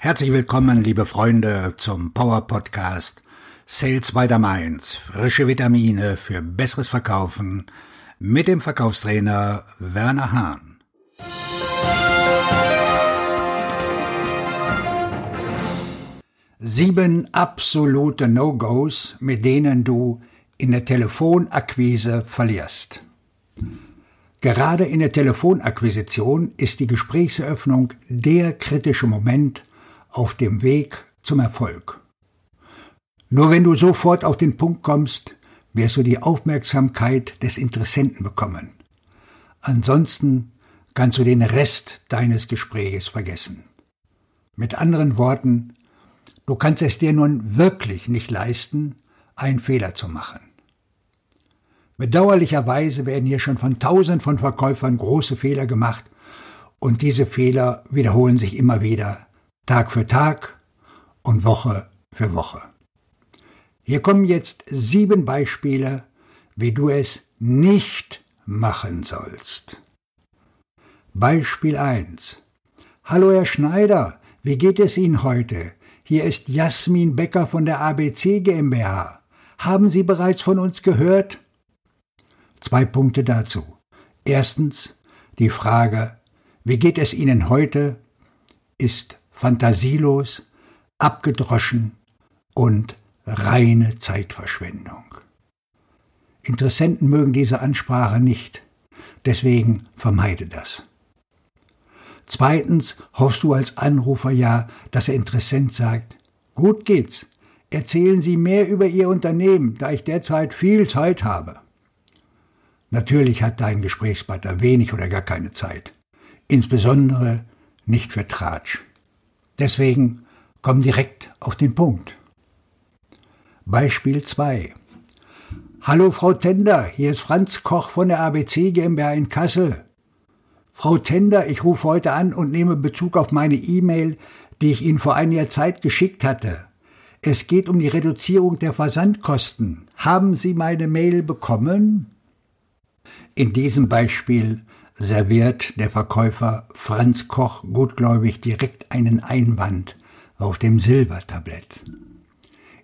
Herzlich willkommen, liebe Freunde, zum Power Podcast Sales by the Mainz. Frische Vitamine für besseres Verkaufen mit dem Verkaufstrainer Werner Hahn. Sieben absolute No-Gos, mit denen du in der Telefonakquise verlierst. Gerade in der Telefonakquisition ist die Gesprächseröffnung der kritische Moment, auf dem Weg zum Erfolg. Nur wenn du sofort auf den Punkt kommst, wirst du die Aufmerksamkeit des Interessenten bekommen. Ansonsten kannst du den Rest deines Gespräches vergessen. Mit anderen Worten, du kannst es dir nun wirklich nicht leisten, einen Fehler zu machen. Bedauerlicherweise werden hier schon von tausend von Verkäufern große Fehler gemacht und diese Fehler wiederholen sich immer wieder Tag für Tag und Woche für Woche. Hier kommen jetzt sieben Beispiele, wie du es nicht machen sollst. Beispiel 1. Hallo Herr Schneider, wie geht es Ihnen heute? Hier ist Jasmin Becker von der ABC GmbH. Haben Sie bereits von uns gehört? Zwei Punkte dazu. Erstens, die Frage, wie geht es Ihnen heute, ist fantasielos, abgedroschen und reine Zeitverschwendung. Interessenten mögen diese Ansprache nicht, deswegen vermeide das. Zweitens hoffst du als Anrufer ja, dass der Interessent sagt, gut geht's, erzählen Sie mehr über Ihr Unternehmen, da ich derzeit viel Zeit habe. Natürlich hat dein Gesprächspartner wenig oder gar keine Zeit, insbesondere nicht für Tratsch. Deswegen komm direkt auf den Punkt. Beispiel 2. Hallo Frau Tender, hier ist Franz Koch von der ABC GmbH in Kassel. Frau Tender, ich rufe heute an und nehme Bezug auf meine E-Mail, die ich Ihnen vor einiger Zeit geschickt hatte. Es geht um die Reduzierung der Versandkosten. Haben Sie meine Mail bekommen? In diesem Beispiel serviert der Verkäufer Franz Koch gutgläubig direkt einen Einwand auf dem Silbertablett.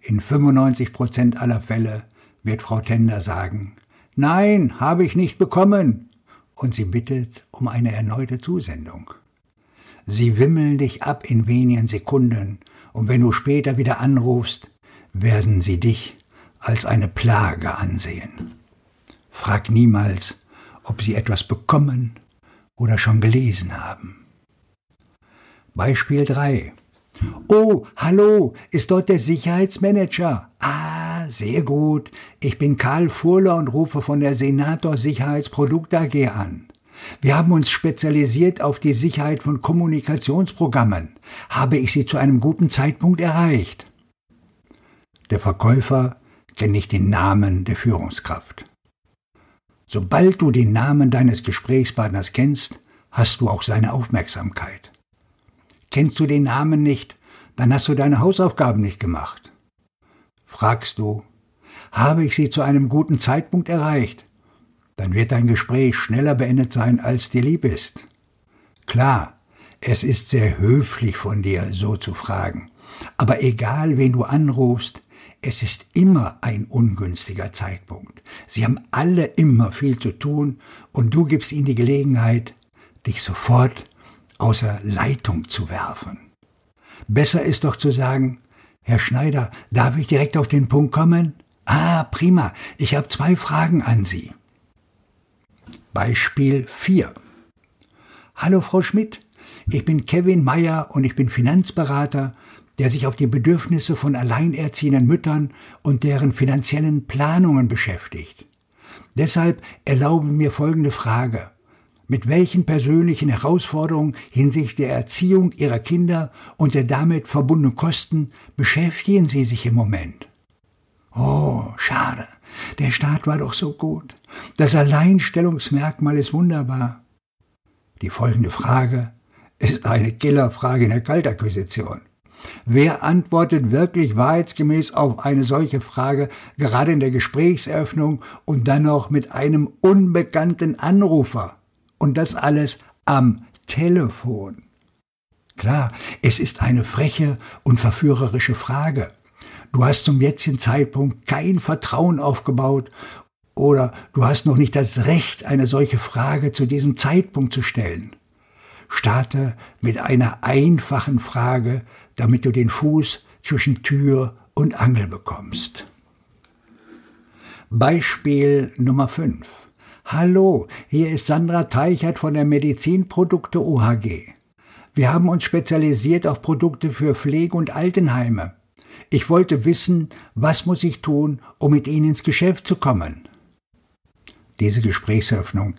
In 95 Prozent aller Fälle wird Frau Tender sagen, Nein, habe ich nicht bekommen, und sie bittet um eine erneute Zusendung. Sie wimmeln dich ab in wenigen Sekunden, und wenn du später wieder anrufst, werden sie dich als eine Plage ansehen. Frag niemals, ob sie etwas bekommen oder schon gelesen haben. Beispiel 3. Oh, hallo, ist dort der Sicherheitsmanager? Ah, sehr gut. Ich bin Karl Furler und rufe von der Senator Sicherheitsprodukt AG an. Wir haben uns spezialisiert auf die Sicherheit von Kommunikationsprogrammen. Habe ich Sie zu einem guten Zeitpunkt erreicht? Der Verkäufer kennt nicht den Namen der Führungskraft. Sobald du den Namen deines Gesprächspartners kennst, hast du auch seine Aufmerksamkeit. Kennst du den Namen nicht, dann hast du deine Hausaufgaben nicht gemacht. Fragst du, habe ich sie zu einem guten Zeitpunkt erreicht, dann wird dein Gespräch schneller beendet sein, als dir lieb ist. Klar, es ist sehr höflich von dir, so zu fragen, aber egal, wen du anrufst, es ist immer ein ungünstiger Zeitpunkt. Sie haben alle immer viel zu tun und du gibst ihnen die Gelegenheit, dich sofort außer Leitung zu werfen. Besser ist doch zu sagen, Herr Schneider, darf ich direkt auf den Punkt kommen? Ah, prima, ich habe zwei Fragen an Sie. Beispiel 4. Hallo Frau Schmidt, ich bin Kevin Meyer und ich bin Finanzberater der sich auf die Bedürfnisse von alleinerziehenden Müttern und deren finanziellen Planungen beschäftigt. Deshalb erlauben mir folgende Frage. Mit welchen persönlichen Herausforderungen hinsichtlich der Erziehung Ihrer Kinder und der damit verbundenen Kosten beschäftigen Sie sich im Moment? Oh, schade. Der Staat war doch so gut. Das Alleinstellungsmerkmal ist wunderbar. Die folgende Frage ist eine Killerfrage in der Kaltakquisition. Wer antwortet wirklich wahrheitsgemäß auf eine solche Frage, gerade in der Gesprächseröffnung und dann noch mit einem unbekannten Anrufer? Und das alles am Telefon. klar, es ist eine freche und verführerische Frage. Du hast zum jetzigen Zeitpunkt kein Vertrauen aufgebaut oder du hast noch nicht das Recht, eine solche Frage zu diesem Zeitpunkt zu stellen. Starte mit einer einfachen Frage, damit du den Fuß zwischen Tür und Angel bekommst. Beispiel Nummer 5. Hallo, hier ist Sandra Teichert von der Medizinprodukte OHG. Wir haben uns spezialisiert auf Produkte für Pflege- und Altenheime. Ich wollte wissen, was muss ich tun, um mit Ihnen ins Geschäft zu kommen? Diese Gesprächseröffnung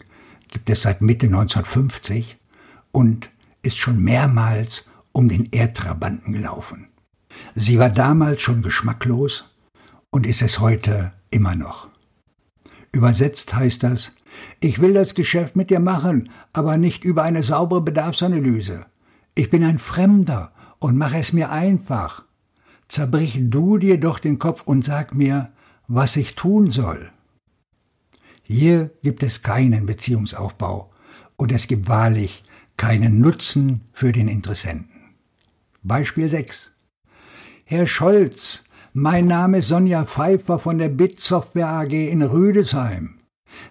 gibt es seit Mitte 1950 und ist schon mehrmals um den Erdtrabanten gelaufen. Sie war damals schon geschmacklos und ist es heute immer noch. Übersetzt heißt das, ich will das Geschäft mit dir machen, aber nicht über eine saubere Bedarfsanalyse. Ich bin ein Fremder und mache es mir einfach. Zerbrich du dir doch den Kopf und sag mir, was ich tun soll. Hier gibt es keinen Beziehungsaufbau und es gibt wahrlich keinen Nutzen für den Interessenten. Beispiel 6. Herr Scholz, mein Name ist Sonja Pfeiffer von der BIT Software AG in Rüdesheim.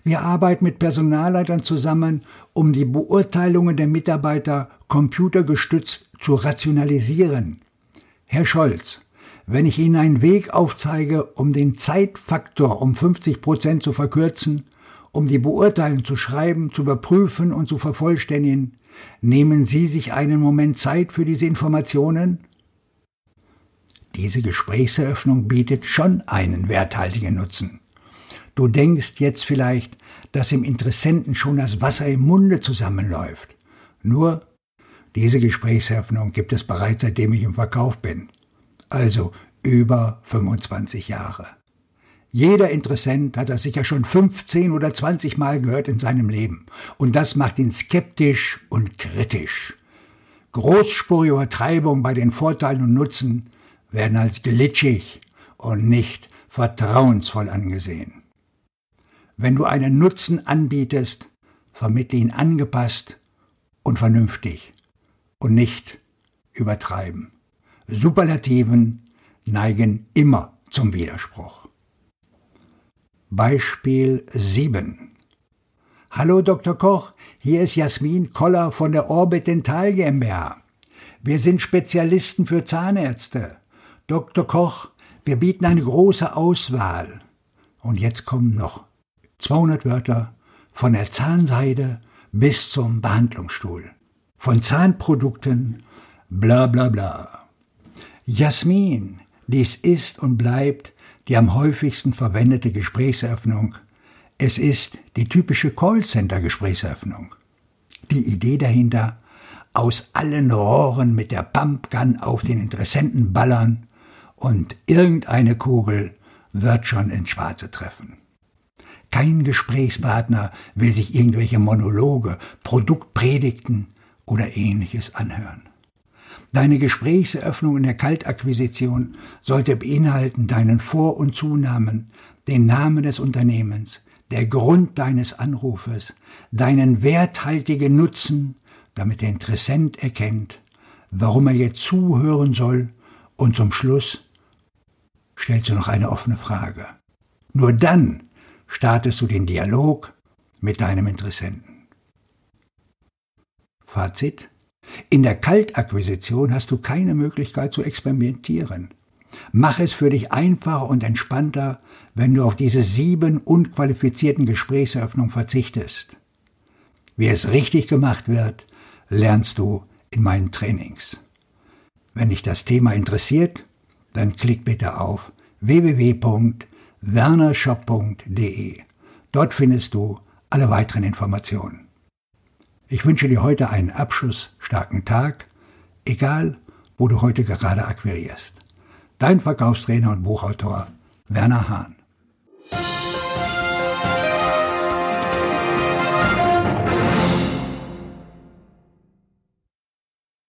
Wir arbeiten mit Personalleitern zusammen, um die Beurteilungen der Mitarbeiter computergestützt zu rationalisieren. Herr Scholz, wenn ich Ihnen einen Weg aufzeige, um den Zeitfaktor um 50 Prozent zu verkürzen, um die Beurteilung zu schreiben, zu überprüfen und zu vervollständigen, nehmen Sie sich einen Moment Zeit für diese Informationen? Diese Gesprächseröffnung bietet schon einen werthaltigen Nutzen. Du denkst jetzt vielleicht, dass im Interessenten schon das Wasser im Munde zusammenläuft. Nur, diese Gesprächseröffnung gibt es bereits seitdem ich im Verkauf bin. Also über 25 Jahre. Jeder Interessent hat das sicher schon 15 oder 20 Mal gehört in seinem Leben. Und das macht ihn skeptisch und kritisch. Großspurige Übertreibungen bei den Vorteilen und Nutzen werden als glitschig und nicht vertrauensvoll angesehen. Wenn du einen Nutzen anbietest, vermittle ihn angepasst und vernünftig und nicht übertreiben. Superlativen neigen immer zum Widerspruch. Beispiel 7. Hallo Dr. Koch, hier ist Jasmin Koller von der Orbit Dental GmbH. Wir sind Spezialisten für Zahnärzte. Dr. Koch, wir bieten eine große Auswahl. Und jetzt kommen noch 200 Wörter von der Zahnseide bis zum Behandlungsstuhl. Von Zahnprodukten, bla bla bla. Jasmin, dies ist und bleibt die am häufigsten verwendete Gesprächseröffnung. Es ist die typische Callcenter-Gesprächseröffnung. Die Idee dahinter, aus allen Rohren mit der Pumpgun auf den Interessenten ballern und irgendeine Kugel wird schon ins Schwarze treffen. Kein Gesprächspartner will sich irgendwelche Monologe, Produktpredigten oder ähnliches anhören. Deine Gesprächseröffnung in der Kaltakquisition sollte beinhalten deinen Vor- und Zunamen, den Namen des Unternehmens, der Grund deines Anrufes, deinen werthaltigen Nutzen, damit der Interessent erkennt, warum er jetzt zuhören soll und zum Schluss stellst du noch eine offene Frage. Nur dann startest du den Dialog mit deinem Interessenten. Fazit. In der Kaltakquisition hast du keine Möglichkeit zu experimentieren. Mach es für dich einfacher und entspannter, wenn du auf diese sieben unqualifizierten Gesprächseröffnungen verzichtest. Wie es richtig gemacht wird, lernst du in meinen Trainings. Wenn dich das Thema interessiert, dann klick bitte auf www.wernershop.de. Dort findest du alle weiteren Informationen. Ich wünsche dir heute einen abschlussstarken Tag, egal wo du heute gerade akquirierst. Dein Verkaufstrainer und Buchautor Werner Hahn.